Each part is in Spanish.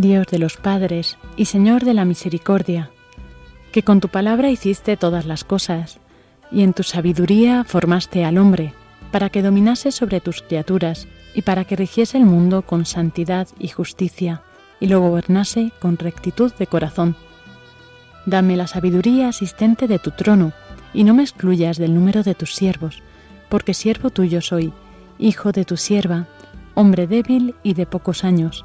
Dios de los padres y Señor de la misericordia, que con tu palabra hiciste todas las cosas, y en tu sabiduría formaste al hombre, para que dominase sobre tus criaturas y para que rigiese el mundo con santidad y justicia, y lo gobernase con rectitud de corazón. Dame la sabiduría asistente de tu trono, y no me excluyas del número de tus siervos, porque siervo tuyo soy, hijo de tu sierva, hombre débil y de pocos años,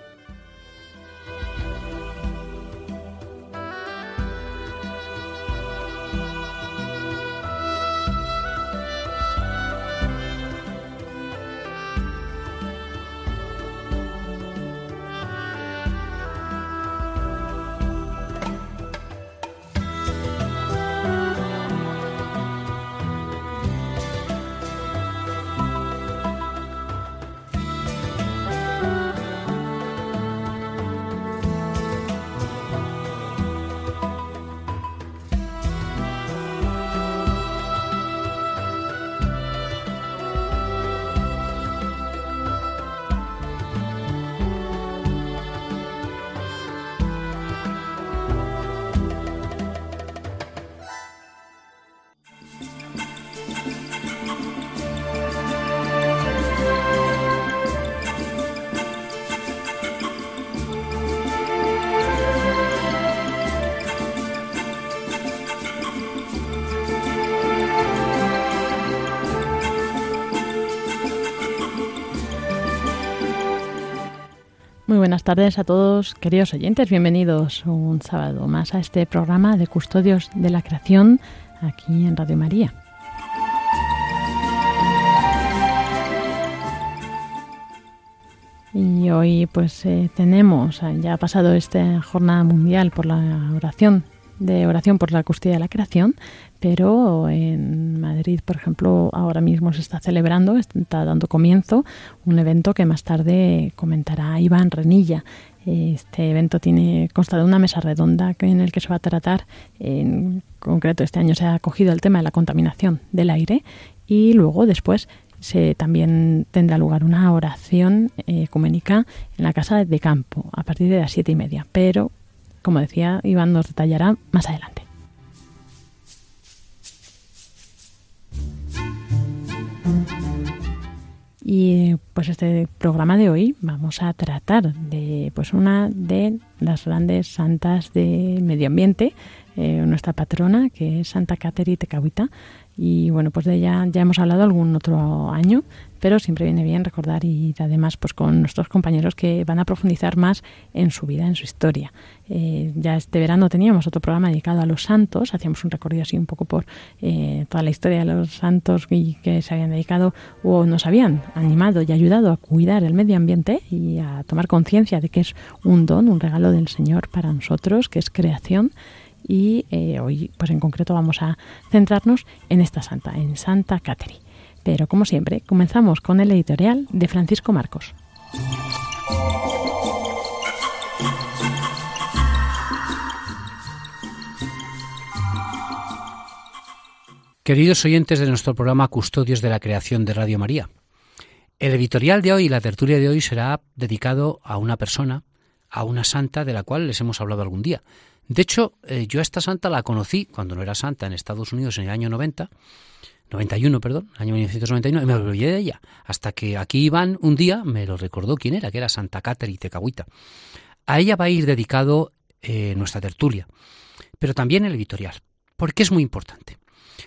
Buenas tardes a todos, queridos oyentes. Bienvenidos un sábado más a este programa de Custodios de la Creación aquí en Radio María. Y hoy pues eh, tenemos, ya ha pasado esta jornada mundial por la oración de oración por la custodia de la creación, pero en Madrid, por ejemplo, ahora mismo se está celebrando, está dando comienzo un evento que más tarde comentará Iván Renilla. Este evento tiene consta de una mesa redonda en el que se va a tratar, en concreto este año se ha acogido el tema de la contaminación del aire y luego después se también tendrá lugar una oración eh, ecuménica en la casa de campo a partir de las siete y media, pero como decía, Iván nos detallará más adelante. Y pues este programa de hoy vamos a tratar de pues una de las grandes santas del medio ambiente, eh, nuestra patrona, que es Santa Cateri Tecahuita. Y bueno, pues de ella ya hemos hablado algún otro año, pero siempre viene bien recordar y además pues con nuestros compañeros que van a profundizar más en su vida, en su historia. Eh, ya este verano teníamos otro programa dedicado a los santos, hacíamos un recorrido así un poco por eh, toda la historia de los santos y que se habían dedicado o nos habían animado y ayudado a cuidar el medio ambiente y a tomar conciencia de que es un don, un regalo del Señor para nosotros, que es creación y eh, hoy pues en concreto vamos a centrarnos en esta santa, en Santa Catherine. Pero como siempre, comenzamos con el editorial de Francisco Marcos. Queridos oyentes de nuestro programa Custodios de la Creación de Radio María, el editorial de hoy y la tertulia de hoy será dedicado a una persona, a una santa de la cual les hemos hablado algún día, de hecho, eh, yo a esta santa la conocí cuando no era santa en Estados Unidos en el año 90, 91, perdón, año 1991, y me olvidé de ella. Hasta que aquí Iván un día me lo recordó quién era, que era Santa Catherine Tecahuita. A ella va a ir dedicado eh, nuestra tertulia, pero también el editorial, porque es muy importante.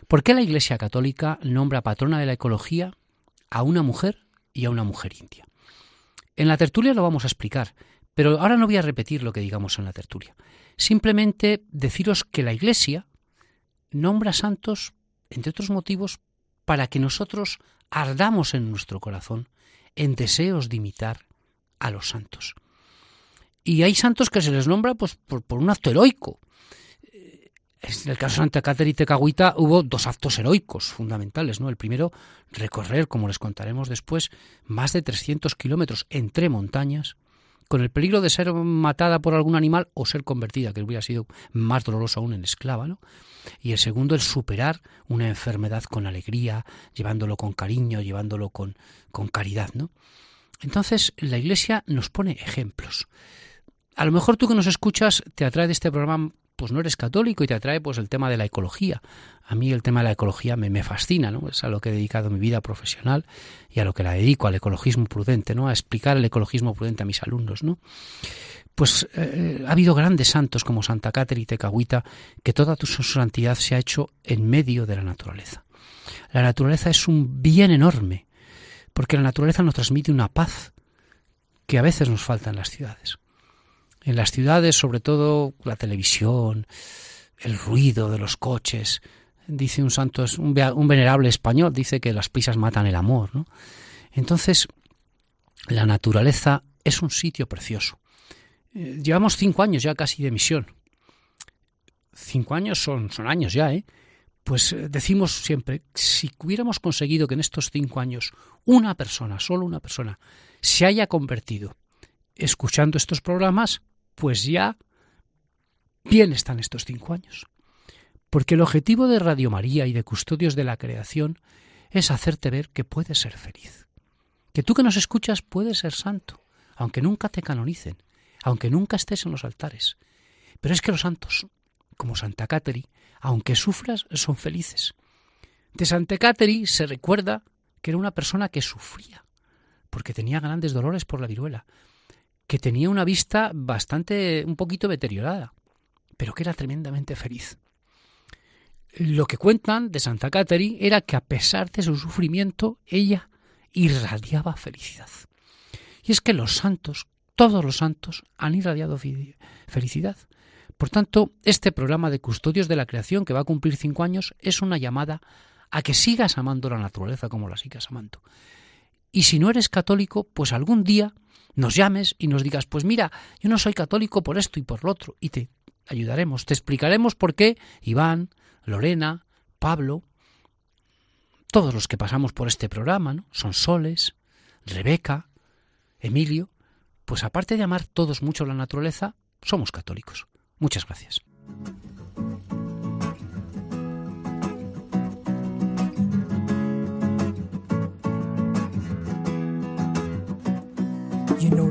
¿Por qué la Iglesia Católica nombra patrona de la ecología a una mujer y a una mujer india? En la tertulia lo vamos a explicar, pero ahora no voy a repetir lo que digamos en la tertulia. Simplemente deciros que la Iglesia nombra santos, entre otros motivos, para que nosotros ardamos en nuestro corazón en deseos de imitar a los santos. Y hay santos que se les nombra pues, por, un acto heroico. En el caso de Santa Caterina y Tecahuita hubo dos actos heroicos fundamentales. ¿no? El primero, recorrer, como les contaremos después, más de 300 kilómetros entre montañas con el peligro de ser matada por algún animal o ser convertida, que hubiera sido más doloroso aún en esclava, ¿no? Y el segundo, el superar una enfermedad con alegría, llevándolo con cariño, llevándolo con, con caridad, ¿no? Entonces, la Iglesia nos pone ejemplos. A lo mejor tú que nos escuchas te atrae de este programa pues no eres católico y te atrae pues el tema de la ecología. A mí el tema de la ecología me, me, fascina, ¿no? Es a lo que he dedicado mi vida profesional y a lo que la dedico, al ecologismo prudente, ¿no? A explicar el ecologismo prudente a mis alumnos, ¿no? Pues eh, ha habido grandes santos como Santa Cáterina y Tecahuita, que toda su santidad se ha hecho en medio de la naturaleza. La naturaleza es un bien enorme, porque la naturaleza nos transmite una paz que a veces nos falta en las ciudades. En las ciudades, sobre todo la televisión, el ruido de los coches. Dice un santo, un, venerable español, dice que las prisas matan el amor. ¿no? Entonces, la naturaleza es un sitio precioso. Eh, llevamos cinco años ya casi de misión. Cinco años son, son años ya, ¿eh? Pues eh, decimos siempre, si hubiéramos conseguido que en estos cinco años una persona, solo una persona, se haya convertido escuchando estos programas, pues ya bien están estos cinco años. Porque el objetivo de Radio María y de Custodios de la Creación es hacerte ver que puedes ser feliz. Que tú que nos escuchas puedes ser santo, aunque nunca te canonicen, aunque nunca estés en los altares. Pero es que los santos, como Santa Cateri, aunque sufras, son felices. De Santa Cateri se recuerda que era una persona que sufría, porque tenía grandes dolores por la viruela, que tenía una vista bastante, un poquito deteriorada, pero que era tremendamente feliz. Lo que cuentan de Santa Catherine era que a pesar de su sufrimiento, ella irradiaba felicidad. Y es que los santos, todos los santos, han irradiado felicidad. Por tanto, este programa de Custodios de la Creación, que va a cumplir cinco años, es una llamada a que sigas amando la naturaleza como la sigas amando. Y si no eres católico, pues algún día nos llames y nos digas, pues mira, yo no soy católico por esto y por lo otro, y te ayudaremos, te explicaremos por qué Iván, Lorena, Pablo, todos los que pasamos por este programa, ¿no? Son Soles, Rebeca, Emilio, pues aparte de amar todos mucho la naturaleza, somos católicos. Muchas gracias.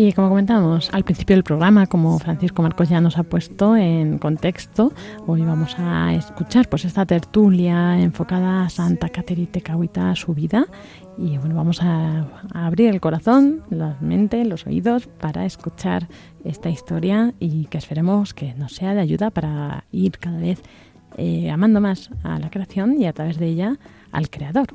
Y como comentamos al principio del programa, como Francisco Marcos ya nos ha puesto en contexto, hoy vamos a escuchar pues esta tertulia enfocada a Santa Caterite Cahuita, su vida. Y bueno, vamos a, abrir el corazón, la mente, los oídos para escuchar esta historia y que esperemos que nos sea de ayuda para ir cada vez eh, amando más a la creación y a través de ella al Creador.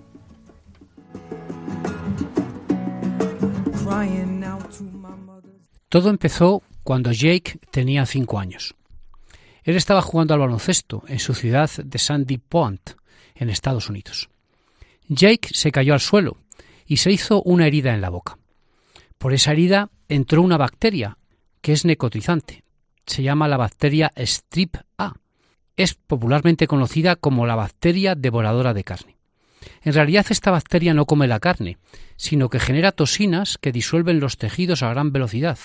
Todo empezó cuando Jake tenía cinco años. Él estaba jugando al baloncesto en su ciudad de Sandy Point, en Estados Unidos. Jake se cayó al suelo y se hizo una herida en la boca. Por esa herida entró una bacteria que es necotizante. Se llama la bacteria Strip A. Es popularmente conocida como la bacteria devoradora de carne. En realidad esta bacteria no come la carne, sino que genera toxinas que disuelven los tejidos a gran velocidad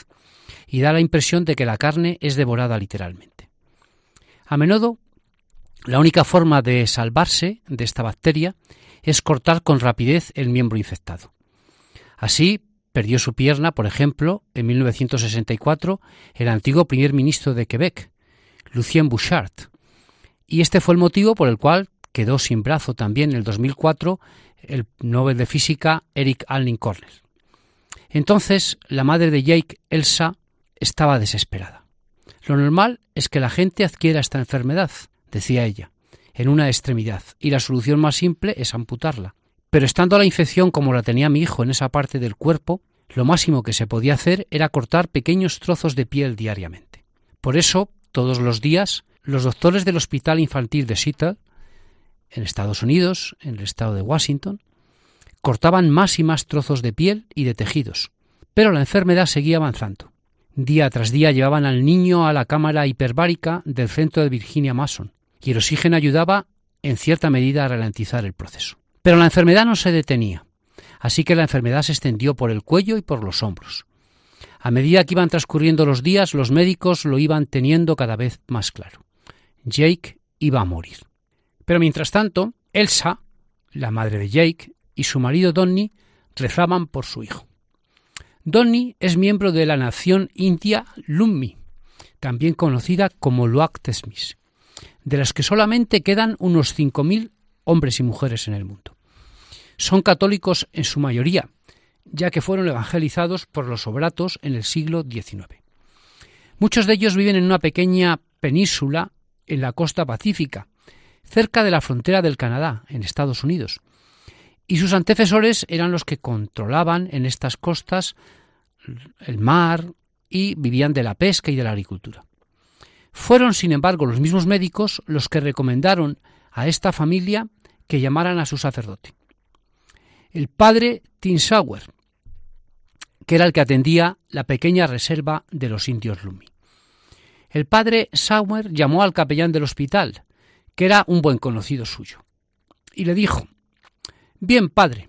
y da la impresión de que la carne es devorada literalmente. A menudo, la única forma de salvarse de esta bacteria es cortar con rapidez el miembro infectado. Así, perdió su pierna, por ejemplo, en 1964 el antiguo primer ministro de Quebec, Lucien Bouchard, y este fue el motivo por el cual quedó sin brazo también en el 2004 el Nobel de Física Eric Allen Cornell. Entonces, la madre de Jake, Elsa, estaba desesperada. Lo normal es que la gente adquiera esta enfermedad, decía ella, en una extremidad, y la solución más simple es amputarla. Pero estando la infección como la tenía mi hijo en esa parte del cuerpo, lo máximo que se podía hacer era cortar pequeños trozos de piel diariamente. Por eso, todos los días, los doctores del Hospital Infantil de Seattle, en Estados Unidos, en el estado de Washington, cortaban más y más trozos de piel y de tejidos. Pero la enfermedad seguía avanzando. Día tras día llevaban al niño a la cámara hiperbárica del centro de Virginia Mason, y el oxígeno ayudaba en cierta medida a ralentizar el proceso. Pero la enfermedad no se detenía, así que la enfermedad se extendió por el cuello y por los hombros. A medida que iban transcurriendo los días, los médicos lo iban teniendo cada vez más claro. Jake iba a morir. Pero mientras tanto, Elsa, la madre de Jake, y su marido Donny rezaban por su hijo. Donny es miembro de la nación india Lummi, también conocida como Luak Tesmis, de las que solamente quedan unos 5.000 hombres y mujeres en el mundo. Son católicos en su mayoría, ya que fueron evangelizados por los obratos en el siglo XIX. Muchos de ellos viven en una pequeña península en la costa pacífica, cerca de la frontera del Canadá, en Estados Unidos, y sus antecesores eran los que controlaban en estas costas el mar y vivían de la pesca y de la agricultura. Fueron, sin embargo, los mismos médicos los que recomendaron a esta familia que llamaran a su sacerdote. El padre Tinsauer, que era el que atendía la pequeña reserva de los indios Lumi. El padre Sauer llamó al capellán del hospital, que era un buen conocido suyo, y le dijo Bien, padre,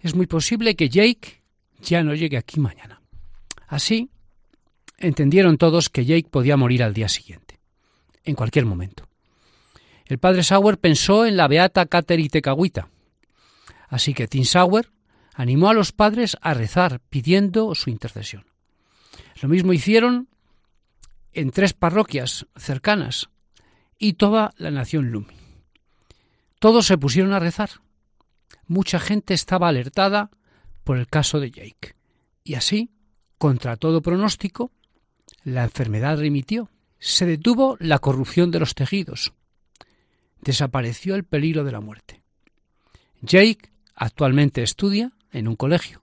es muy posible que Jake ya no llegue aquí mañana. Así, entendieron todos que Jake podía morir al día siguiente, en cualquier momento. El padre Sauer pensó en la beata Caterite Tecahuita. Así que Tim Sauer animó a los padres a rezar pidiendo su intercesión. Lo mismo hicieron en tres parroquias cercanas y toda la nación Lumi. Todos se pusieron a rezar mucha gente estaba alertada por el caso de Jake. Y así, contra todo pronóstico, la enfermedad remitió. Se detuvo la corrupción de los tejidos. Desapareció el peligro de la muerte. Jake actualmente estudia en un colegio.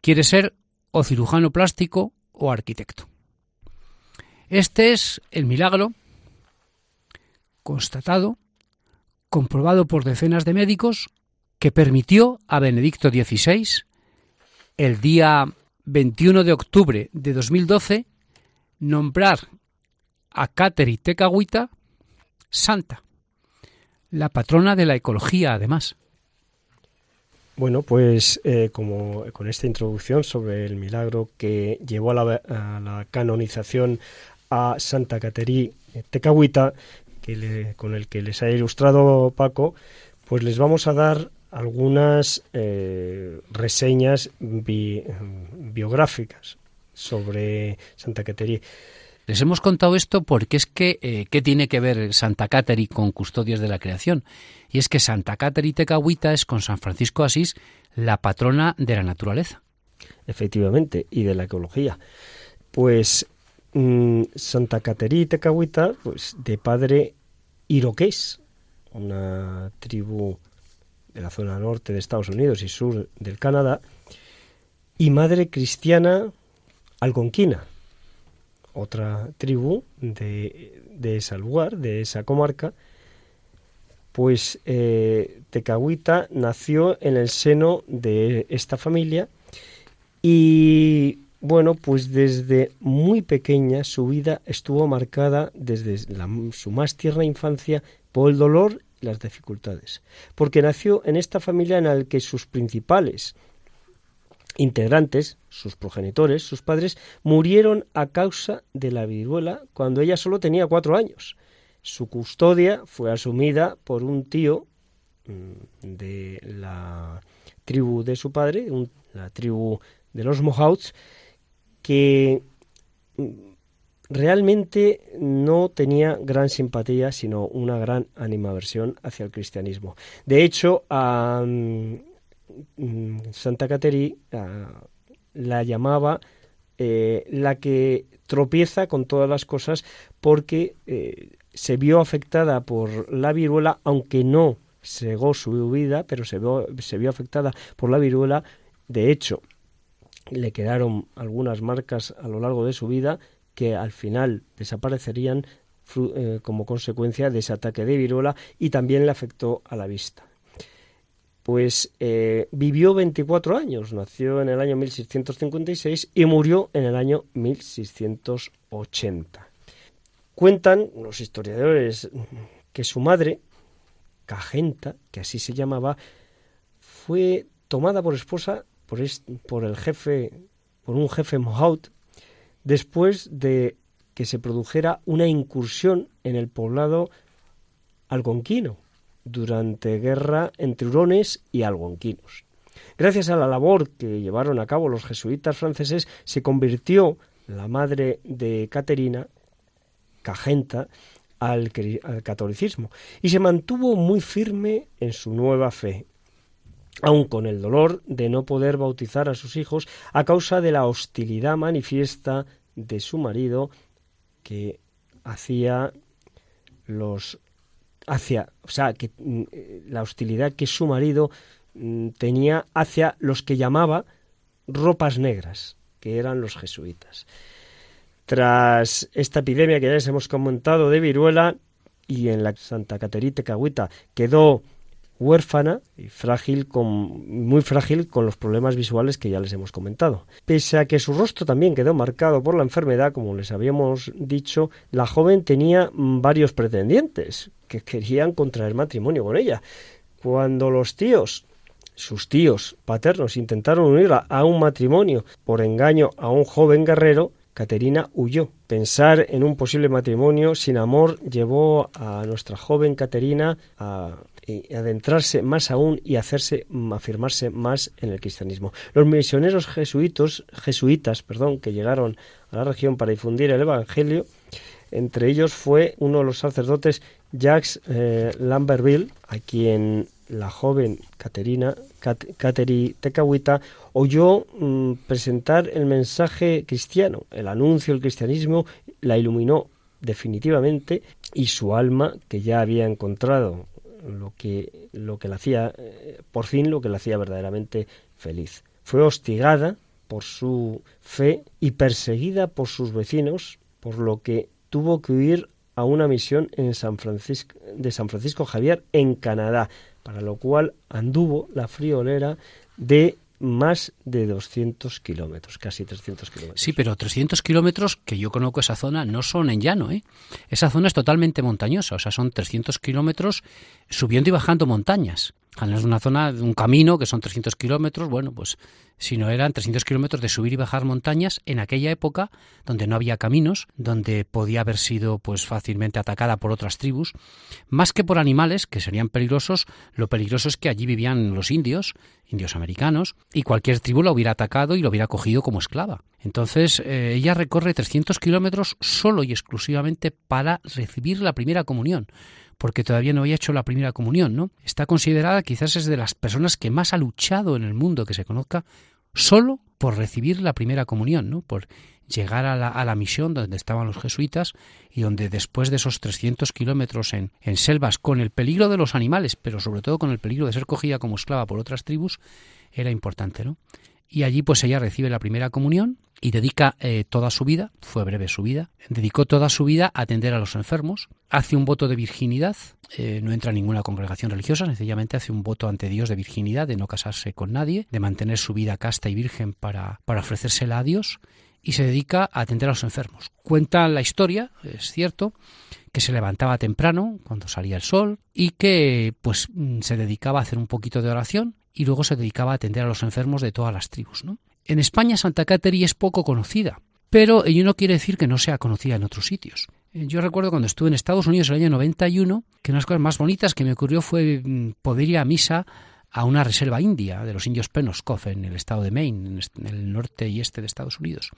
Quiere ser o cirujano plástico o arquitecto. Este es el milagro constatado, comprobado por decenas de médicos que permitió a Benedicto XVI, el día 21 de octubre de 2012, nombrar a Cateri Tecahuita santa, la patrona de la ecología además. Bueno, pues eh, como con esta introducción sobre el milagro que llevó a la, canonización a Santa Caterí Tecahuita, que con el que les ha ilustrado Paco, pues les vamos a dar algunas eh, reseñas biográficas sobre Santa Caterí. Les hemos contado esto porque es que, eh, ¿qué tiene que ver Santa Cateri con Custodios de la Creación? Y es que Santa Cateri Tecahuita es con San Francisco Asís la patrona de la naturaleza. Efectivamente, y de la ecología. Pues mm, Santa Cateri Tecahuita, pues de padre iroqués, una tribu de la zona norte de Estados Unidos y sur del Canadá, y madre cristiana algonquina otra tribu de, de ese lugar, de esa comarca, pues eh, Tecahuita nació en el seno de esta familia y bueno, pues desde muy pequeña su vida estuvo marcada desde su más tierna infancia por el dolor las dificultades, porque nació en esta familia en la que sus principales integrantes, sus progenitores, sus padres, murieron a causa de la viruela cuando ella solo tenía cuatro años. Su custodia fue asumida por un tío mm, de la tribu de su padre, la tribu de los Mohawks, que mm, realmente no tenía gran simpatía, sino una gran animaversión hacia el cristianismo. De hecho, a, Mm, Santa Cateri la llamaba eh, la que tropieza con todas las cosas porque eh, se vio afectada por la viruela, aunque no segó su vida, pero se se vio afectada por la viruela. De hecho, le quedaron algunas marcas a lo largo de su vida que al final desaparecerían eh, como consecuencia de ese ataque de viruela y también le afectó a la vista pues eh, vivió 24 años, nació en el año 1656 y murió en el año 1680. Cuentan los historiadores que su madre, Cagenta, que así se llamaba, fue tomada por esposa por, el jefe, por un jefe Mohaut, después de que se produjera una incursión en el poblado algonquino, durante guerra entre hurones y algonquinos. Gracias a la labor que llevaron a cabo los jesuitas franceses, se convirtió la madre de Caterina, Cagenta, al, catolicismo y se mantuvo muy firme en su nueva fe, aun con el dolor de no poder bautizar a sus hijos a causa de la hostilidad manifiesta de su marido que hacía los hacia, o sea, que mm, la hostilidad que su marido mm, tenía hacia los que llamaba ropas negras, que eran los jesuitas. Tras esta epidemia que ya les hemos comentado de viruela y en la Santa Caterite Cahuita quedó huérfana y frágil con, muy frágil con los problemas visuales que ya les hemos comentado. Pese a que su rostro también quedó marcado por la enfermedad, como les habíamos dicho, la joven tenía varios pretendientes que querían contraer matrimonio con ella. Cuando los tíos sus tíos paternos intentaron unirla a un matrimonio por engaño a un joven guerrero, Caterina huyó. Pensar en un posible matrimonio sin amor llevó a nuestra joven Caterina a adentrarse más aún y hacerse mm, afirmarse más en el cristianismo. Los misioneros jesuitos, jesuitas, perdón, que llegaron a la región para difundir el evangelio, entre ellos fue uno de los sacerdotes Jacques eh, Lamberville, a quien la joven Caterina, Cateri Tecahuita, oyó mm, presentar el mensaje cristiano, el anuncio del cristianismo, la iluminó definitivamente y su alma, que ya había encontrado lo que, lo que la hacía, eh, por fin lo que la hacía verdaderamente feliz. Fue hostigada por su fe y perseguida por sus vecinos, por lo que tuvo que huir a una misión en San Francisco, de San Francisco Javier en Canadá, para lo cual anduvo la friolera de más de 200 kilómetros, casi 300 kilómetros. Sí, pero 300 kilómetros, que yo conozco esa zona, no son en llano. ¿eh? Esa zona es totalmente montañosa, o sea, son 300 kilómetros subiendo y bajando montañas. Una zona, un camino que son 300 kilómetros, bueno, pues si no eran 300 kilómetros de subir y bajar montañas en aquella época donde no había caminos, donde podía haber sido pues fácilmente atacada por otras tribus, más que por animales que serían peligrosos, lo peligroso es que allí vivían los indios, indios americanos, y cualquier tribu lo hubiera atacado y lo hubiera cogido como esclava. Entonces eh, ella recorre 300 kilómetros solo y exclusivamente para recibir la primera comunión porque todavía no había hecho la primera comunión, ¿no? Está considerada quizás es de las personas que más ha luchado en el mundo que se conozca solo por recibir la primera comunión, ¿no? Por llegar a la, a la misión donde estaban los jesuitas y donde después de esos 300 kilómetros en, en selvas, con el peligro de los animales, pero sobre todo con el peligro de ser cogida como esclava por otras tribus, era importante, ¿no? Y allí pues ella recibe la primera comunión y dedica eh, toda su vida, fue breve su vida, dedicó toda su vida a atender a los enfermos, hace un voto de virginidad, eh, no entra en ninguna congregación religiosa, sencillamente hace un voto ante Dios de virginidad, de no casarse con nadie, de mantener su vida casta y virgen para, para ofrecérsela a Dios y se dedica a atender a los enfermos. Cuenta la historia, es cierto, que se levantaba temprano cuando salía el sol y que pues mm, se dedicaba a hacer un poquito de oración y luego se dedicaba a atender a los enfermos de todas las tribus. ¿no? En España Santa Cateri es poco conocida, pero ello no quiere decir que no sea conocida en otros sitios. Eh, yo recuerdo cuando estuve en Estados Unidos en el año 91 que una de las cosas más bonitas que me ocurrió fue mm, poder ir a misa a una reserva india de los indios Penobscot en el estado de Maine, en el norte y este de Estados Unidos,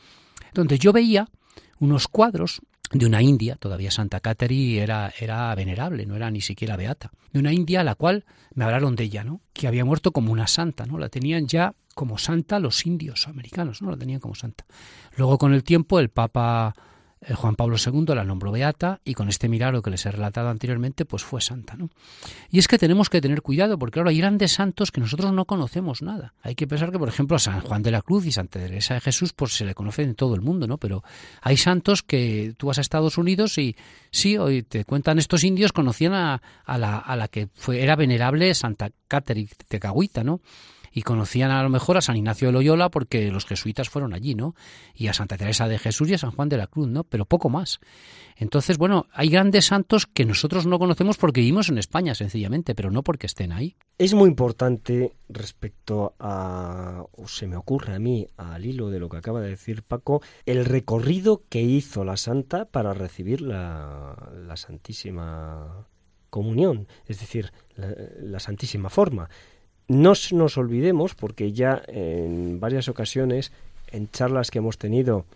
donde yo veía unos cuadros de una india, todavía Santa Cateri era, era venerable, no era ni siquiera beata, de una india a la cual me hablaron de ella, ¿no? que había muerto como una santa, ¿no? la tenían ya como santa los indios americanos, ¿no? la tenían como santa. Luego con el tiempo el Papa eh, Juan Pablo II la nombró beata y con este milagro que les he relatado anteriormente, pues fue santa, ¿no? Y es que tenemos que tener cuidado, porque ahora hay grandes santos que nosotros no conocemos nada. Hay que pensar que, por ejemplo, a San Juan de la Cruz y Santa Teresa de Jesús, pues se le conoce en todo el mundo, ¿no? Pero hay santos que tú vas a Estados Unidos y sí, hoy te cuentan estos indios, conocían a, la, que era venerable Santa Catherine de Cahuita, ¿no? Y conocían a lo mejor a San Ignacio de Loyola porque los jesuitas fueron allí, ¿no? Y a Santa Teresa de Jesús y a San Juan de la Cruz, ¿no? Pero poco más. Entonces, bueno, hay grandes santos que nosotros no conocemos porque vivimos en España, sencillamente, pero no porque estén ahí. Es muy importante respecto a, o se me ocurre a mí, al hilo de lo que acaba de decir Paco, el recorrido que hizo la santa para recibir la, Santísima Comunión, es decir, la Santísima Forma. No nos olvidemos, porque ya en varias ocasiones, en charlas que hemos tenido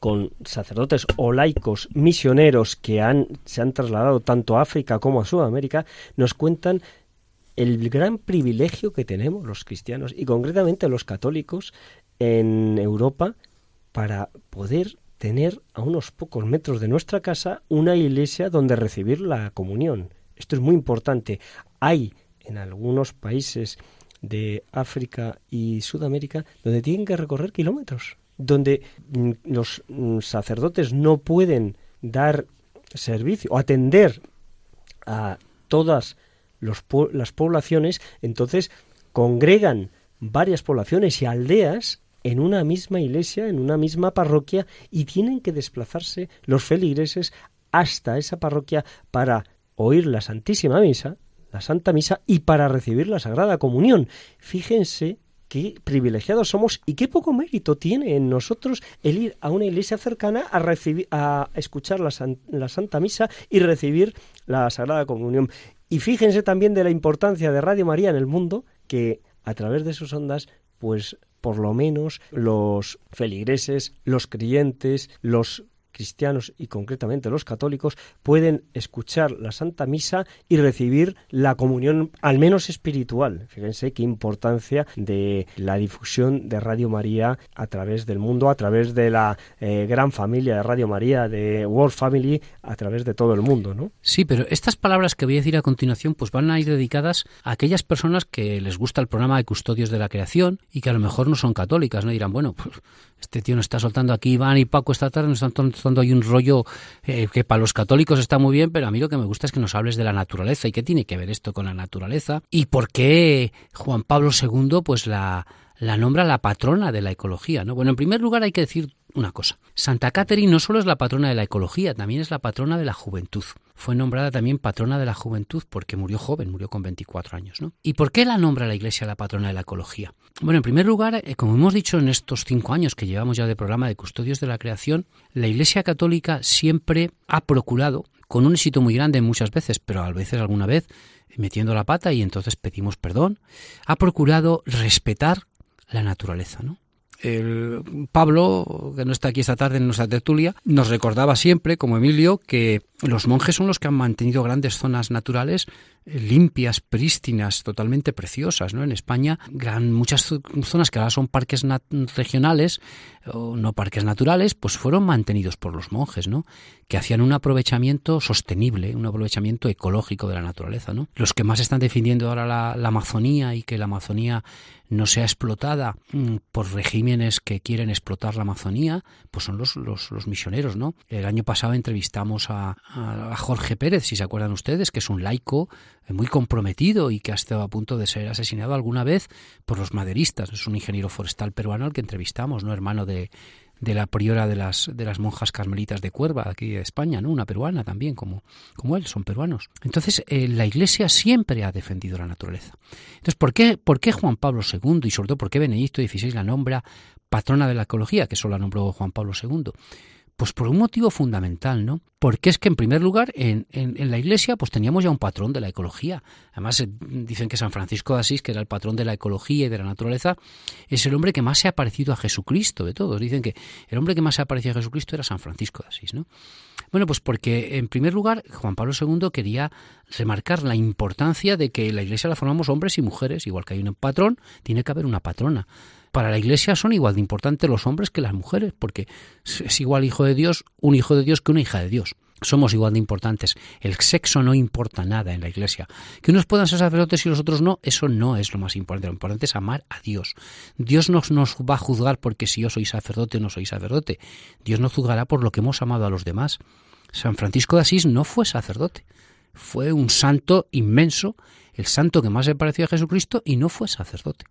con sacerdotes o laicos misioneros que han, se han trasladado tanto a África como a Sudamérica, nos cuentan el gran privilegio que tenemos los cristianos y concretamente los católicos en Europa para poder tener a unos pocos metros de nuestra casa una iglesia donde recibir la comunión. Esto es muy importante. Hay en algunos países de África y Sudamérica donde tienen que recorrer kilómetros, donde mm, los mm, sacerdotes no pueden dar servicio o atender a todas los, las poblaciones, entonces congregan varias poblaciones y aldeas en una misma iglesia, en una misma parroquia, y tienen que desplazarse los feligreses hasta esa parroquia para oír la Santísima Misa, la Santa Misa y para recibir la Sagrada Comunión. Fíjense qué privilegiados somos y qué poco mérito tiene en nosotros el ir a una iglesia cercana a, recibir, a escuchar la, la Santa Misa y recibir la Sagrada Comunión. Y fíjense también de la importancia de Radio María en el mundo, que a través de sus ondas, pues por lo menos los feligreses, los creyentes, los cristianos y concretamente los católicos pueden escuchar la Santa Misa y recibir la comunión al menos espiritual. Fíjense qué importancia de la difusión de Radio María a través del mundo, a través de la eh, gran familia de Radio María, de World Family, a través de todo el mundo, ¿no? Sí, pero estas palabras que voy a decir a continuación pues van a ir dedicadas a aquellas personas que les gusta el programa de Custodios de la Creación y que a lo mejor no son católicas, no dirán, bueno, pues Este tío nos está soltando aquí, Iván y Paco esta tarde nos están soltando ahí un rollo eh, que para los católicos está muy bien, pero a mí lo que me gusta es que nos hables de la naturaleza y qué tiene que ver esto con la naturaleza y por qué Juan Pablo II pues la, la nombra la patrona de la ecología, ¿no? Bueno, en primer lugar hay que decir una cosa. Santa Catherine no solo es la patrona de la ecología, también es la patrona de la juventud. Fue nombrada también patrona de la juventud porque murió joven, murió con 24 años. ¿no? ¿Y por qué la nombra la Iglesia la patrona de la ecología? Bueno, en primer lugar, eh, como hemos dicho en estos cinco años que llevamos ya de programa de Custodios de la Creación, la Iglesia Católica siempre ha procurado, con un éxito muy grande muchas veces, pero a veces alguna vez metiendo la pata y entonces pedimos perdón, ha procurado respetar la naturaleza, ¿no? el Pablo, que no está aquí esta tarde en nuestra tertulia, nos recordaba siempre, como Emilio, que los monjes son los que han mantenido grandes zonas naturales limpias, prístinas, totalmente preciosas, ¿no? En España, muchas zonas que ahora son parques regionales o no parques naturales, pues fueron mantenidos por los monjes, ¿no? Que hacían un aprovechamiento sostenible, un aprovechamiento ecológico de la naturaleza, ¿no? Los que más están defendiendo ahora la, Amazonía y que la Amazonía no sea explotada mm, por regímenes que quieren explotar la Amazonía, pues son los, los, los misioneros, ¿no? El año pasado entrevistamos a, Jorge Pérez, si se acuerdan ustedes, que es un laico eh, muy comprometido y que ha estado a punto de ser asesinado alguna vez por los maderistas. Es un ingeniero forestal peruano al que entrevistamos, ¿no? Hermano de, de la priora de las, de las monjas carmelitas de Cuerva, aquí de España, ¿no? Una peruana también, como, como él, son peruanos. Entonces, eh, la Iglesia siempre ha defendido la naturaleza. Entonces, ¿por qué, ¿por qué Juan Pablo II y sobre todo por qué Benedicto XVI la nombra patrona de la ecología, que solo la nombró Juan Pablo II? Pues por un motivo fundamental, ¿no? Porque es que en primer lugar en, en, la iglesia pues teníamos ya un patrón de la ecología. Además eh, dicen que San Francisco de Asís, que era el patrón de la ecología y de la naturaleza, es el hombre que más se ha parecido a Jesucristo de todos. Dicen que el hombre que más se ha parecido a Jesucristo era San Francisco de Asís, ¿no? Bueno, pues porque en primer lugar Juan Pablo II quería remarcar la importancia de que la iglesia la formamos hombres y mujeres, igual que hay un patrón, tiene que haber una patrona para la Iglesia son igual de importantes los hombres que las mujeres, porque es igual hijo de Dios, un hijo de Dios que una hija de Dios. Somos igual de importantes. El sexo no importa nada en la Iglesia. Que unos puedan ser sacerdotes y los otros no, eso no es lo más importante. Lo importante es amar a Dios. Dios no nos va a juzgar porque si yo soy sacerdote o no soy sacerdote. Dios nos juzgará por lo que hemos amado a los demás. San Francisco de Asís no fue sacerdote. Fue un santo inmenso, el santo que más se parecía a Jesucristo y no fue sacerdote.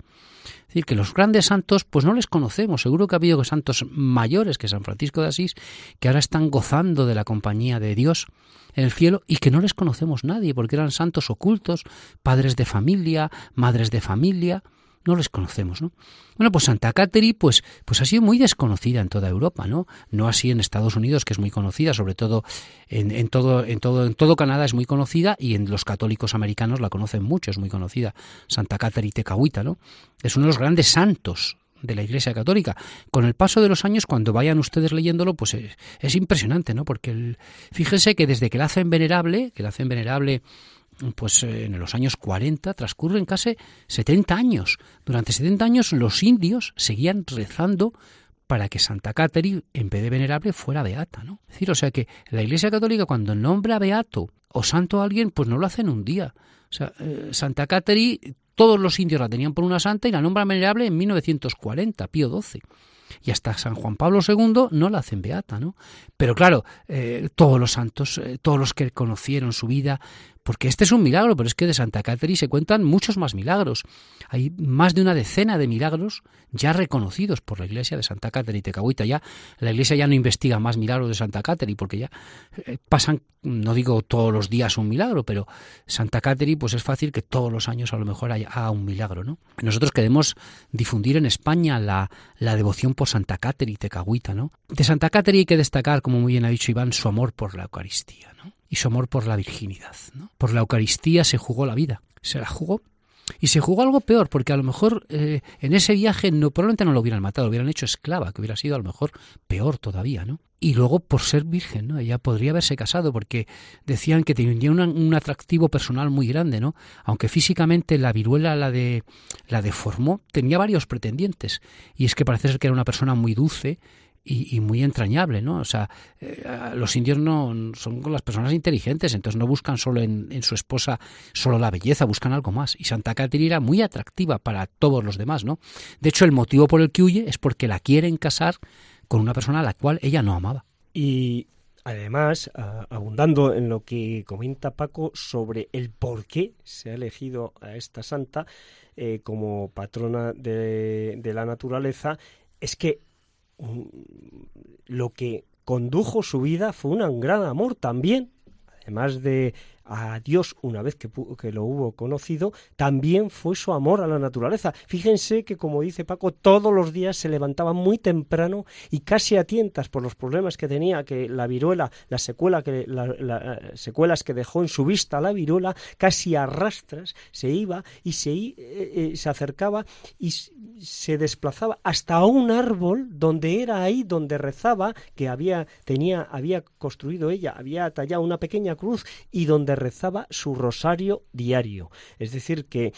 Es decir, que los grandes santos, pues no les conocemos. Seguro que ha habido santos mayores que San Francisco de Asís, que ahora están gozando de la compañía de Dios en el cielo y que no les conocemos nadie, porque eran santos ocultos, padres de familia, madres de familia, no les conocemos, ¿no? Bueno, pues Santa Catherine, pues, pues ha sido muy desconocida en toda Europa, ¿no? No así en Estados Unidos, que es muy conocida, sobre todo en, todo, en todo, en todo Canadá es muy conocida y en los católicos americanos la conocen mucho, es muy conocida. Santa Catherine Tecahuita, ¿no? Es uno de los grandes santos de la Iglesia Católica. Con el paso de los años, cuando vayan ustedes leyéndolo, pues es, es impresionante, ¿no? Porque el, fíjense que desde que la hacen venerable, que la hacen venerable pues eh, en los años 40 transcurren casi 70 años. Durante 70 años los indios seguían rezando para que Santa Catherine, en vez de venerable, fuera beata, ¿no? Es decir, o sea que la Iglesia Católica cuando nombra beato o santo a alguien, pues no lo hace en un día. O sea, eh, Santa Catherine, todos los indios la tenían por una santa y la nombra venerable en 1940, Pío XII y hasta San Juan Pablo II no la hacen beata, ¿no? Pero claro, eh, todos los santos, todos los que conocieron su vida, porque este es un milagro, pero es que de Santa Catherine se cuentan muchos más milagros. Hay más de una decena de milagros ya reconocidos por la iglesia de Santa Catherine y Tecahuita. Ya la iglesia ya no investiga más milagros de Santa Catherine porque ya eh, pasan, no digo todos los días un milagro, pero Santa Catherine pues es fácil que todos los años a lo mejor haya un milagro, ¿no? Nosotros queremos difundir en España la, la devoción por Santa Catherine y Tecahuita, ¿no? De Santa Catherine hay que destacar, como muy bien ha dicho Iván, su amor por la Eucaristía, ¿no? Y su amor por la virginidad. Por la Eucaristía se jugó la vida, se la jugó. Y se jugó algo peor, porque a lo mejor eh, en ese viaje no, probablemente no lo hubieran matado, lo hubieran hecho esclava, que hubiera sido a lo mejor peor todavía, ¿no? Y luego por ser virgen, ¿no? Ella podría haberse casado, porque decían que tenía un atractivo personal muy grande, ¿no? Aunque físicamente la viruela la de la deformó, tenía varios pretendientes. Y es que parece ser que era una persona muy dulce, y, muy entrañable, ¿no? O sea, eh, los indios no son las personas inteligentes, entonces no buscan solo en, su esposa solo la belleza, buscan algo más. Y Santa Caterina era muy atractiva para todos los demás, ¿no? De hecho, el motivo por el que huye es porque la quieren casar con una persona a la cual ella no amaba. Y Además, abundando en lo que comenta Paco sobre el por qué se ha elegido a esta santa eh, como patrona de, la naturaleza, es que lo que condujo su vida fue un gran amor también, además de a Dios una vez que, lo hubo conocido, también fue su amor a la naturaleza. Fíjense que, como dice Paco, todos los días se levantaba muy temprano y casi a tientas por los problemas que tenía, que la viruela, la secuela que, las secuelas que dejó en su vista la viruela, casi a rastras se iba y se, eh, eh, se acercaba y se desplazaba hasta un árbol donde era ahí donde rezaba, que había, tenía, había construido ella, había tallado una pequeña cruz y donde rezaba su rosario diario. Es decir, que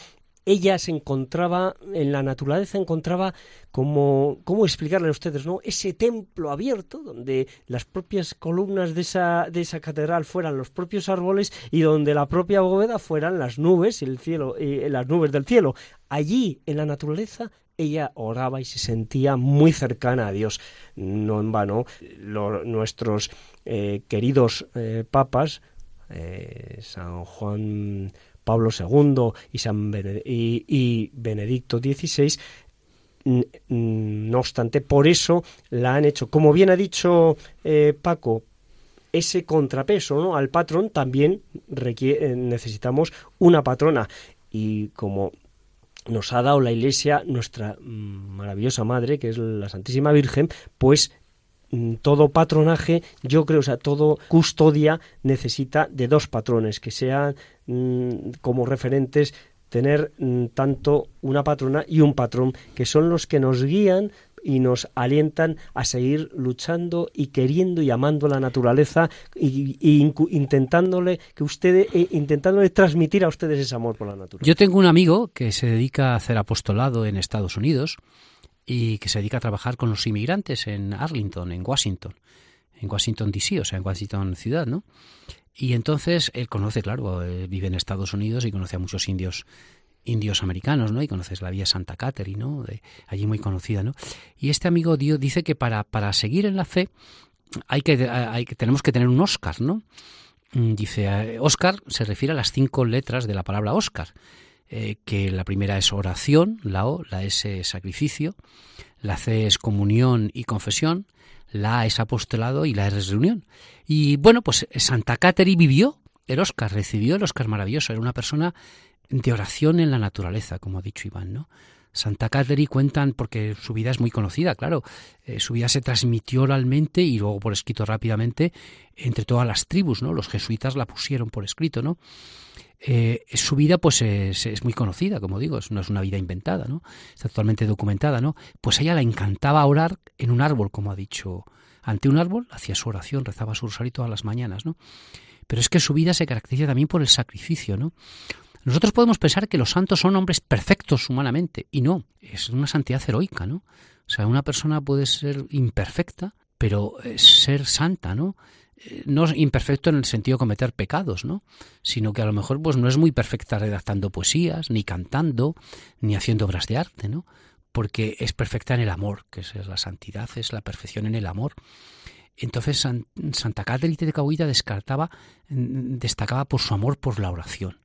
ella se encontraba en la naturaleza encontraba como cómo explicarle a ustedes no ese templo abierto donde las propias columnas de esa de esa catedral fueran los propios árboles y donde la propia bóveda fueran las nubes el cielo y las nubes del cielo allí en la naturaleza ella oraba y se sentía muy cercana a Dios. No en vano, nuestros eh, queridos eh, papas eh, San Juan Pablo II y, San y, Benedicto XVI no obstante, por eso la han hecho. Como bien ha dicho eh, Paco, ese contrapeso ¿no? al patrón también requiere, necesitamos una patrona. Y como nos ha dado la Iglesia, nuestra mm, maravillosa madre, que es la Santísima Virgen, pues todo patronaje, yo creo, o sea, todo custodia necesita de dos patrones que sean mm, como referentes tener mm, tanto una patrona y un patrón, que son los que nos guían y nos alientan a seguir luchando y queriendo y amando la naturaleza y, intentándole que ustedes eh, intentándole transmitir a ustedes ese amor por la naturaleza. Yo tengo un amigo que se dedica a hacer apostolado en Estados Unidos y que se dedica a trabajar con los inmigrantes en Arlington, en Washington, en Washington DC, o sea, en Washington ciudad, ¿no? Y entonces él conoce, claro, eh, vive en Estados Unidos y conoce a muchos indios indios americanos, ¿no? Y conoces la vía Santa Catherine, ¿no? De, allí muy conocida, ¿no? Y este amigo Dios dice que para, para seguir en la fe hay que, hay tenemos que tener un Oscar, ¿no? Mm, dice, Oscar se refiere a las cinco letras de la palabra Oscar eh, que la primera es oración, la O, la S es sacrificio, la C es comunión y confesión, la A es apostolado y la R es reunión. Y bueno, pues Santa Cateri vivió el Oscar, recibió el Oscar maravilloso, era una persona de oración en la naturaleza, como ha dicho Iván, ¿no? Santa Cateri cuentan, porque su vida es muy conocida, claro, eh, su vida se transmitió oralmente y luego por escrito rápidamente entre todas las tribus, ¿no? Los jesuitas la pusieron por escrito, ¿no? Eh, su vida pues es, muy conocida, como digo, no es una vida inventada, ¿no? Está totalmente documentada, ¿no? Pues a ella le encantaba orar en un árbol, como ha dicho, ante un árbol, hacía su oración, rezaba su rosario todas las mañanas, ¿no? Pero es que su vida se caracteriza también por el sacrificio, ¿no? Nosotros podemos pensar que los santos son hombres perfectos humanamente, y no, es una santidad heroica, ¿no? O sea, una persona puede ser imperfecta, pero ser santa, ¿no? Eh, no es imperfecto en el sentido de cometer pecados, ¿no? Sino que a lo mejor pues no es muy perfecta redactando poesías, ni cantando, ni haciendo obras de arte, ¿no? Porque es perfecta en el amor, que es la santidad, es la perfección en el amor. Entonces Santa Catherine de Cahuita descartaba, mm, destacaba por su amor por la oración.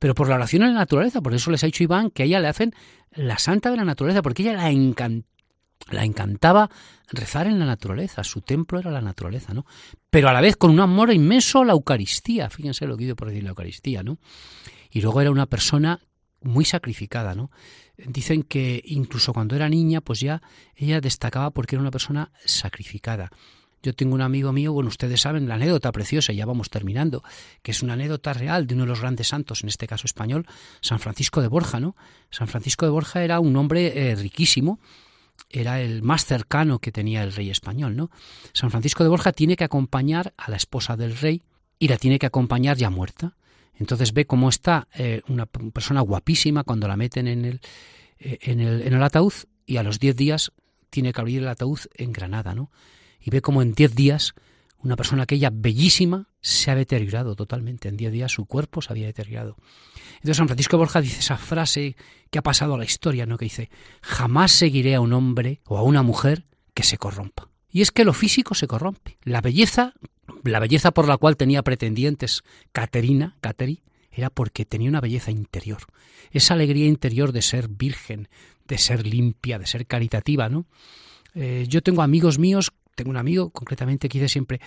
Pero por la oración en la naturaleza, por eso les ha dicho Iván que a ella le hacen la santa de la naturaleza, porque ella la la encantaba rezar en la naturaleza, su templo era la naturaleza, ¿no? Pero a la vez con un amor inmenso a la Eucaristía, fíjense lo que digo por decir la Eucaristía, ¿no? Y luego era una persona muy sacrificada, ¿no? Dicen que incluso cuando era niña, pues ya ella destacaba porque era una persona sacrificada. Yo tengo un amigo mío, bueno, ustedes saben la anécdota preciosa, ya vamos terminando, que es una anécdota real de uno de los grandes santos, en este caso español, San Francisco de Borja, ¿no? San Francisco de Borja era un hombre eh, riquísimo, era el más cercano que tenía el rey español, ¿no? San Francisco de Borja tiene que acompañar a la esposa del rey y la tiene que acompañar ya muerta. Entonces ve cómo está eh, una persona guapísima cuando la meten en el, eh, en el, en el ataúd y a los diez días tiene que abrir el ataúd en Granada, ¿no? Y ve como en diez días una persona aquella bellísima se ha deteriorado totalmente. En diez días su cuerpo se había deteriorado. Entonces San Francisco Borja dice esa frase que ha pasado a la historia, ¿no? Que dice, jamás seguiré a un hombre o a una mujer que se corrompa. Y es que lo físico se corrompe. La belleza, la belleza por la cual tenía pretendientes Caterina, Cateri, era porque tenía una belleza interior. Esa alegría interior de ser virgen, de ser limpia, de ser caritativa, ¿no? Eh, yo tengo amigos míos, tengo un amigo concretamente que dice siempre,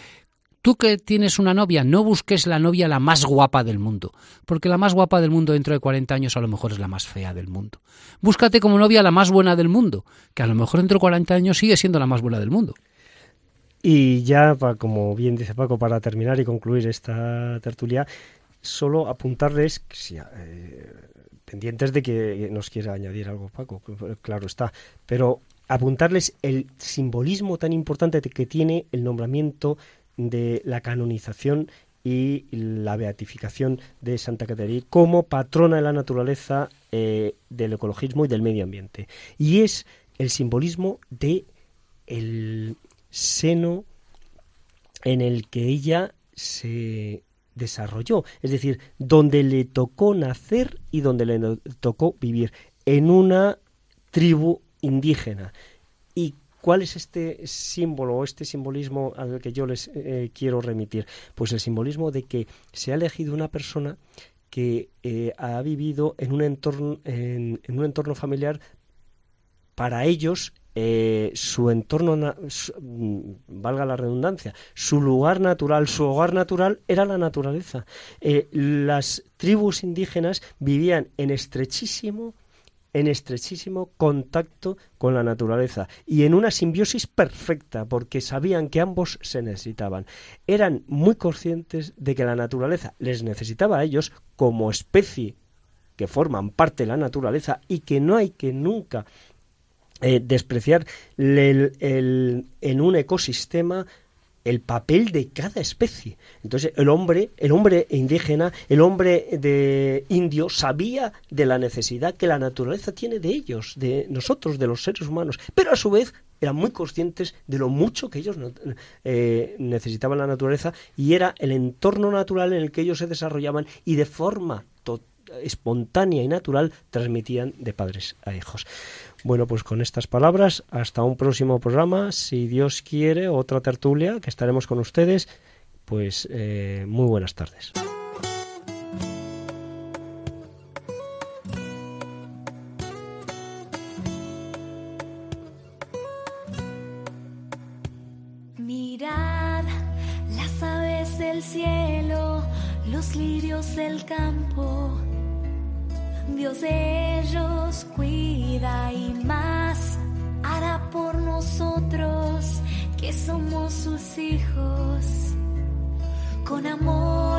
tú que tienes una novia, no busques la novia la más guapa del mundo, porque la más guapa del mundo dentro de 40 años a lo mejor es la más fea del mundo. Búscate como novia la más buena del mundo, que a lo mejor dentro de 40 años sigue siendo la más buena del mundo. Y ya, como bien dice Paco, para terminar y concluir esta tertulia, solo apuntarles, eh, pendientes de que nos quiera añadir algo Paco, claro está, pero apuntarles el simbolismo tan importante que tiene el nombramiento de la canonización y la beatificación de Santa Caterina como patrona de la naturaleza, eh, del ecologismo y del medio ambiente. Y es el simbolismo de el seno en el que ella se desarrolló, es decir, donde le tocó nacer y donde le tocó vivir, en una tribu indígena. ¿Y cuál es este símbolo o este simbolismo al que yo les eh, quiero remitir? Pues el simbolismo de que se ha elegido una persona que eh, ha vivido en un entorno, en un entorno familiar para ellos eh, su entorno, mm, valga la redundancia, su lugar natural, su hogar natural era la naturaleza. Eh, las tribus indígenas vivían en estrechísimo en estrechísimo contacto con la naturaleza y en una simbiosis perfecta porque sabían que ambos se necesitaban. Eran muy conscientes de que la naturaleza les necesitaba a ellos como especie que forman parte de la naturaleza y que no hay que nunca eh, despreciar en un ecosistema el papel de cada especie. Entonces, el hombre, el hombre indígena, el hombre de indio sabía de la necesidad que la naturaleza tiene de ellos, de nosotros, de los seres humanos, pero a su vez eran muy conscientes de lo mucho que ellos eh, necesitaban la naturaleza y era el entorno natural en el que ellos se desarrollaban y de forma espontánea y natural transmitían de padres a hijos. Bueno, pues con estas palabras, hasta un próximo programa, si Dios quiere, otra tertulia, que estaremos con ustedes. Pues eh, muy buenas tardes. Mirad las aves del cielo, los lirios del campo Dios de ellos cuida y más hará por nosotros que somos sus hijos. Con amor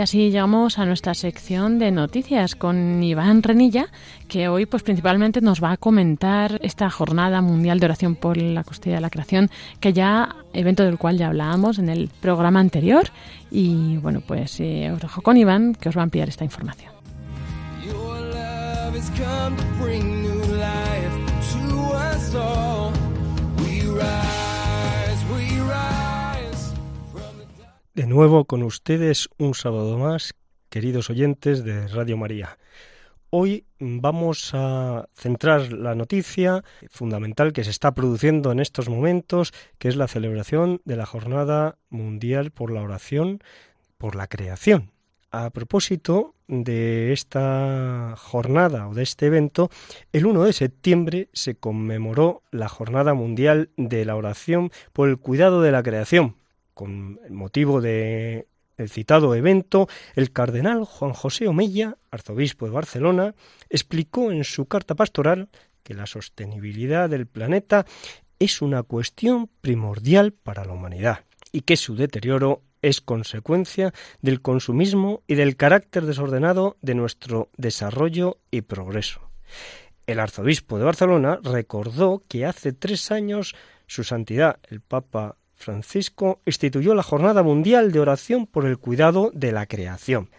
Y así llegamos a nuestra sección de noticias con Iván Renilla, que hoy pues principalmente nos va a comentar esta jornada mundial de oración por la custodia de la creación, que ya evento del cual ya hablábamos en el programa anterior y bueno, pues eh, os dejo con Iván que os va a ampliar esta información. De nuevo con ustedes un sábado más, queridos oyentes de Radio María. Hoy vamos a centrar la noticia fundamental que se está produciendo en estos momentos, que es la celebración de la Jornada Mundial por la Oración por la Creación. A propósito de esta jornada o de este evento, el 1 de septiembre se conmemoró la Jornada Mundial de la Oración por el Cuidado de la Creación, con motivo de el citado evento, el cardenal Juan José Omella, arzobispo de Barcelona, explicó en su carta pastoral que la sostenibilidad del planeta es una cuestión primordial para la humanidad y que su deterioro es consecuencia del consumismo y del carácter desordenado de nuestro desarrollo y progreso. El arzobispo de Barcelona recordó que hace tres años su santidad, el Papa Francisco instituyó la Jornada Mundial de Oración por el Cuidado de la Creación.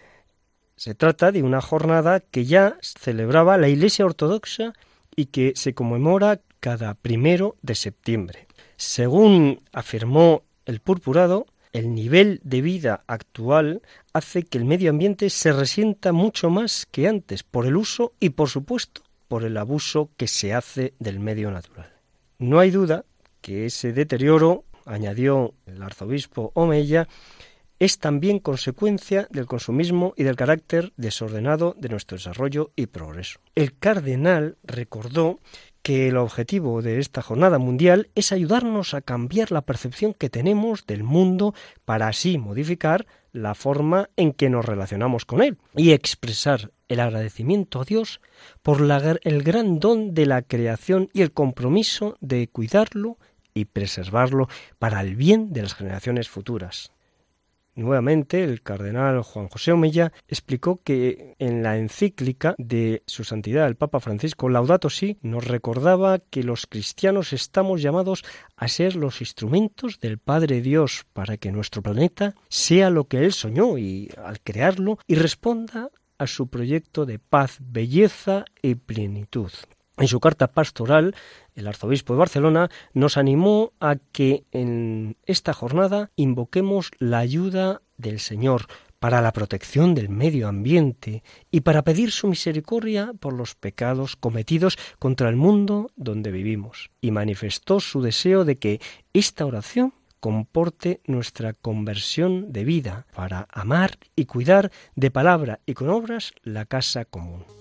Se trata de una jornada que ya celebraba la Iglesia Ortodoxa y que se conmemora cada primero de septiembre. Según afirmó el purpurado, el nivel de vida actual hace que el medio ambiente se resienta mucho más que antes por el uso y, por supuesto, por el abuso que se hace del medio natural. No hay duda que ese deterioro añadió el arzobispo Omeya, es también consecuencia del consumismo y del carácter desordenado de nuestro desarrollo y progreso. El cardenal recordó que el objetivo de esta jornada mundial es ayudarnos a cambiar la percepción que tenemos del mundo para así modificar la forma en que nos relacionamos con él y expresar el agradecimiento a Dios por el gran don de la creación y el compromiso de cuidarlo y preservarlo para el bien de las generaciones futuras. Nuevamente, el cardenal Juan José Omella explicó que en la encíclica de Su Santidad el Papa Francisco Laudato Si nos recordaba que los cristianos estamos llamados a ser los instrumentos del Padre Dios para que nuestro planeta sea lo que Él soñó y al crearlo y responda a su proyecto de paz, belleza y plenitud. En su carta pastoral, el arzobispo de Barcelona nos animó a que en esta jornada invoquemos la ayuda del Señor para la protección del medio ambiente y para pedir su misericordia por los pecados cometidos contra el mundo donde vivimos. Y manifestó su deseo de que esta oración comporte nuestra conversión de vida para amar y cuidar de palabra y con obras la casa común.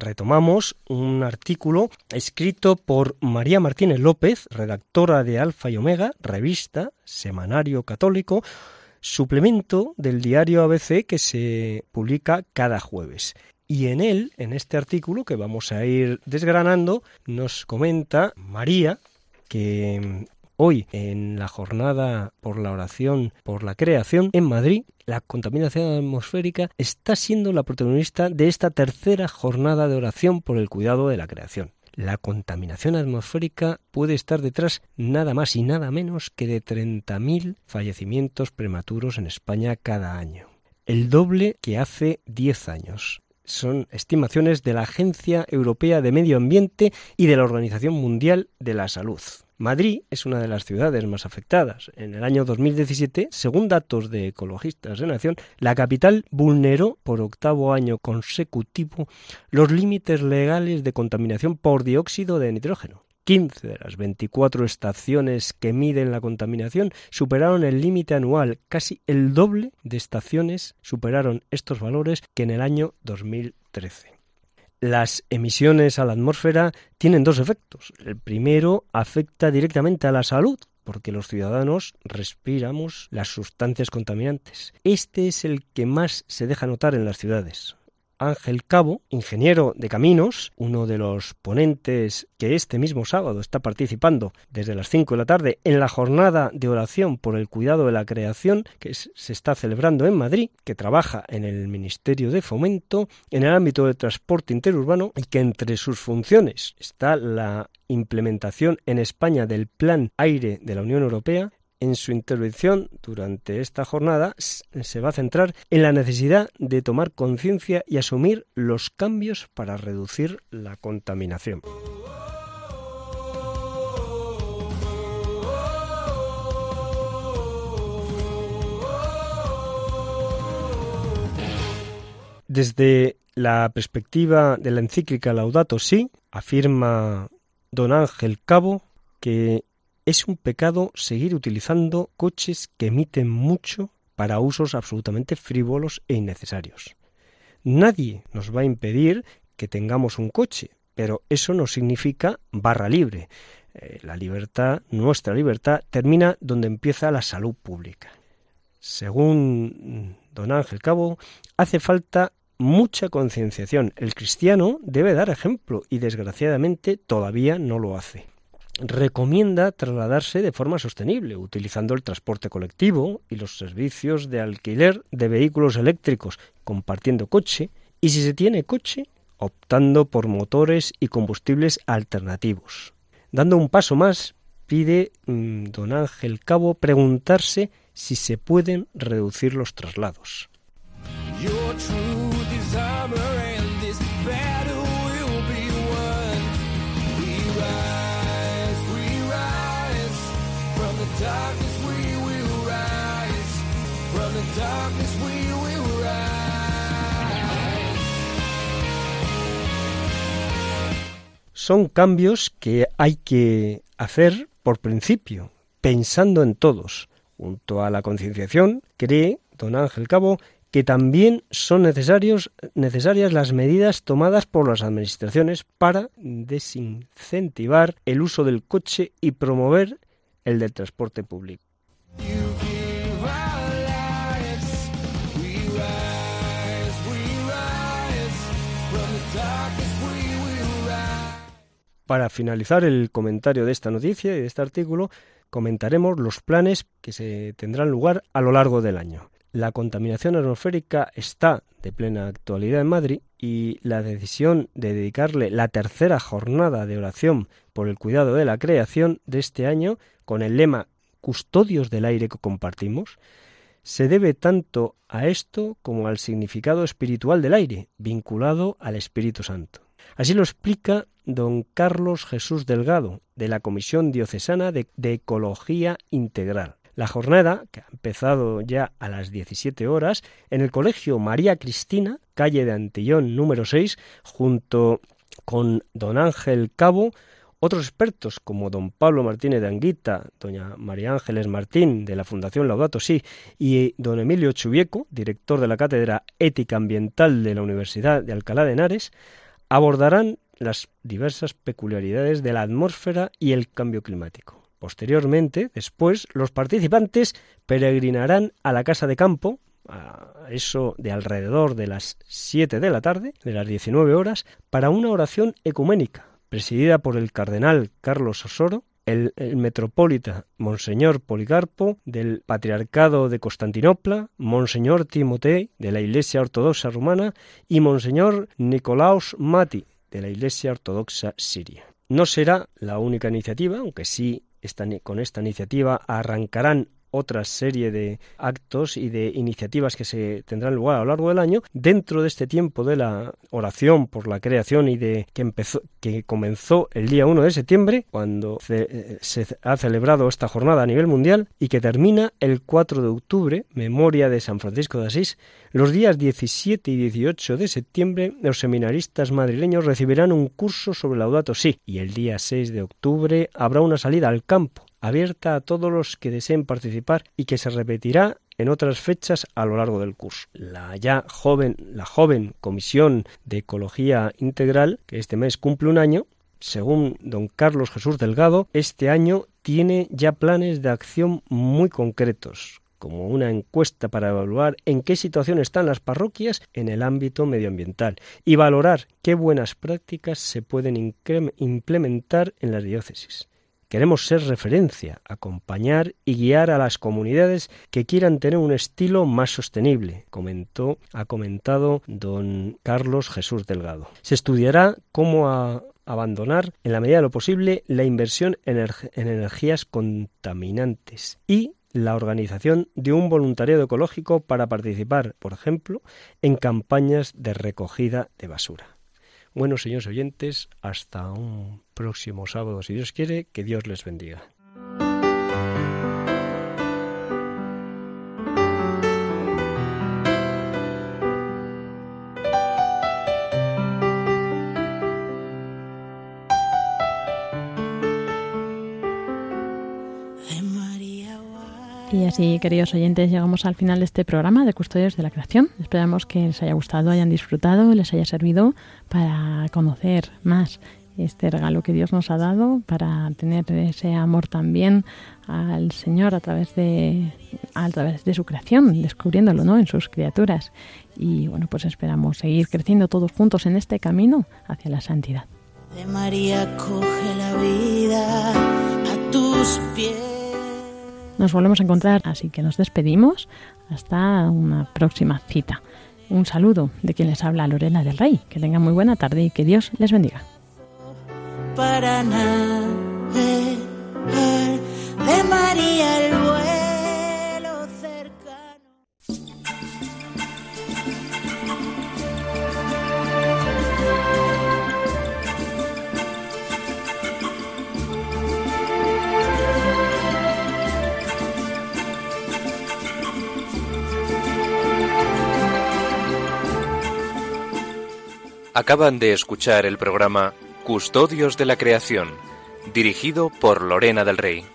Retomamos un artículo escrito por María Martínez López, redactora de Alfa y Omega, revista, semanario católico, suplemento del diario ABC que se publica cada jueves. Y en él, en este artículo que vamos a ir desgranando, nos comenta María que hoy en la jornada por la oración por la creación en Madrid, la contaminación atmosférica está siendo la protagonista de esta tercera jornada de oración por el cuidado de la creación. La contaminación atmosférica puede estar detrás nada más y nada menos que de 30.000 fallecimientos prematuros en España cada año, el doble que hace 10 años son estimaciones de la Agencia Europea de Medio Ambiente y de la Organización Mundial de la Salud. Madrid es una de las ciudades más afectadas. En el año 2017, según datos de Ecologistas de Nación, la capital vulneró por octavo año consecutivo los límites legales de contaminación por dióxido de nitrógeno. 15 de las 24 estaciones que miden la contaminación superaron el límite anual. Casi el doble de estaciones superaron estos valores que en el año 2013. Las emisiones a la atmósfera tienen dos efectos. El primero afecta directamente a la salud, porque los ciudadanos respiramos las sustancias contaminantes. Este es el que más se deja notar en las ciudades. Ángel Cabo, ingeniero de caminos, uno de los ponentes que este mismo sábado está participando desde las 5 de la tarde en la jornada de oración por el cuidado de la creación que se está celebrando en Madrid, que trabaja en el Ministerio de Fomento en el ámbito del transporte interurbano y que entre sus funciones está la implementación en España del Plan Aire de la Unión Europea, en su intervención durante esta jornada se va a centrar en la necesidad de tomar conciencia y asumir los cambios para reducir la contaminación. Desde la perspectiva de la encíclica Laudato Si, afirma don Ángel Cabo que es un pecado seguir utilizando coches que emiten mucho para usos absolutamente frívolos e innecesarios. Nadie nos va a impedir que tengamos un coche, pero eso no significa barra libre. Eh, la libertad, nuestra libertad, termina donde empieza la salud pública. Según don Ángel Cabo, hace falta mucha concienciación. El cristiano debe dar ejemplo y desgraciadamente todavía no lo hace recomienda trasladarse de forma sostenible, utilizando el transporte colectivo y los servicios de alquiler de vehículos eléctricos, compartiendo coche, y si se tiene coche, optando por motores y combustibles alternativos. Dando un paso más, pide mm, don Ángel Cabo preguntarse si se pueden reducir los traslados. Son cambios que hay que hacer por principio, pensando en todos. Junto a la concienciación, cree don Ángel Cabo que también son necesarios, necesarias las medidas tomadas por las administraciones para desincentivar el uso del coche y promover el del transporte público. Para finalizar el comentario de esta noticia y de este artículo, comentaremos los planes que se tendrán lugar a lo largo del año. La contaminación atmosférica está de plena actualidad en Madrid y la decisión de dedicarle la tercera jornada de oración por el cuidado de la creación de este año con el lema Custodios del aire que compartimos se debe tanto a esto como al significado espiritual del aire, vinculado al Espíritu Santo. Así lo explica don Carlos Jesús Delgado, de la Comisión Diocesana de, Ecología Integral. La jornada, que ha empezado ya a las 17 horas, en el Colegio María Cristina, calle de Antillón número 6, junto con don Ángel Cabo, otros expertos como don Pablo Martínez de Anguita, doña María Ángeles Martín de la Fundación Laudato Si y don Emilio Chubieco, director de la Cátedra Ética Ambiental de la Universidad de Alcalá de Henares, abordarán las diversas peculiaridades de la atmósfera y el cambio climático. Posteriormente, después, los participantes peregrinarán a la casa de campo, a eso de alrededor de las 7 de la tarde, de las 19 horas, para una oración ecuménica, presidida por el cardenal Carlos Osoro, el, metropolita Monseñor Policarpo del Patriarcado de Constantinopla, Monseñor Timotei de la Iglesia Ortodoxa Rumana y Monseñor Nicolaus Mati de la Iglesia Ortodoxa Siria. No será la única iniciativa, aunque sí con esta iniciativa arrancarán otra serie de actos y de iniciativas que se tendrán lugar a lo largo del año, dentro de este tiempo de la oración por la creación y de que empezó, que comenzó el día 1 de septiembre, cuando se, se ha celebrado esta jornada a nivel mundial y que termina el 4 de octubre, memoria de San Francisco de Asís, los días 17 y 18 de septiembre los seminaristas madrileños recibirán un curso sobre Laudato Si y el día 6 de octubre habrá una salida al campo abierta a todos los que deseen participar y que se repetirá en otras fechas a lo largo del curso. La ya joven, la joven Comisión de Ecología Integral, que este mes cumple un año, según don Carlos Jesús Delgado, este año tiene ya planes de acción muy concretos, como una encuesta para evaluar en qué situación están las parroquias en el ámbito medioambiental y valorar qué buenas prácticas se pueden implementar en las diócesis. Queremos ser referencia, acompañar y guiar a las comunidades que quieran tener un estilo más sostenible, comentó, ha comentado don Carlos Jesús Delgado. Se estudiará cómo abandonar, en la medida de lo posible, la inversión en energías contaminantes y la organización de un voluntariado ecológico para participar, por ejemplo, en campañas de recogida de basura. Bueno, señores oyentes, hasta un próximo sábado, si Dios quiere, que Dios les bendiga. Y así, queridos oyentes, llegamos al final de este programa de Custodios de la Creación. Esperamos que les haya gustado, hayan disfrutado, les haya servido para conocer más este regalo que Dios nos ha dado, para tener ese amor también al Señor a través de, a través de su creación, descubriéndolo ¿no? en sus criaturas. Y bueno, pues esperamos seguir creciendo todos juntos en este camino hacia la santidad. De María coge la vida a tus pies nos volvemos a encontrar, así que nos despedimos hasta una próxima cita. Un saludo de quien les habla Lorena del Rey. Que tengan muy buena tarde y que Dios les bendiga. Para de María el Acaban de escuchar el programa Custodios de la Creación, dirigido por Lorena del Rey.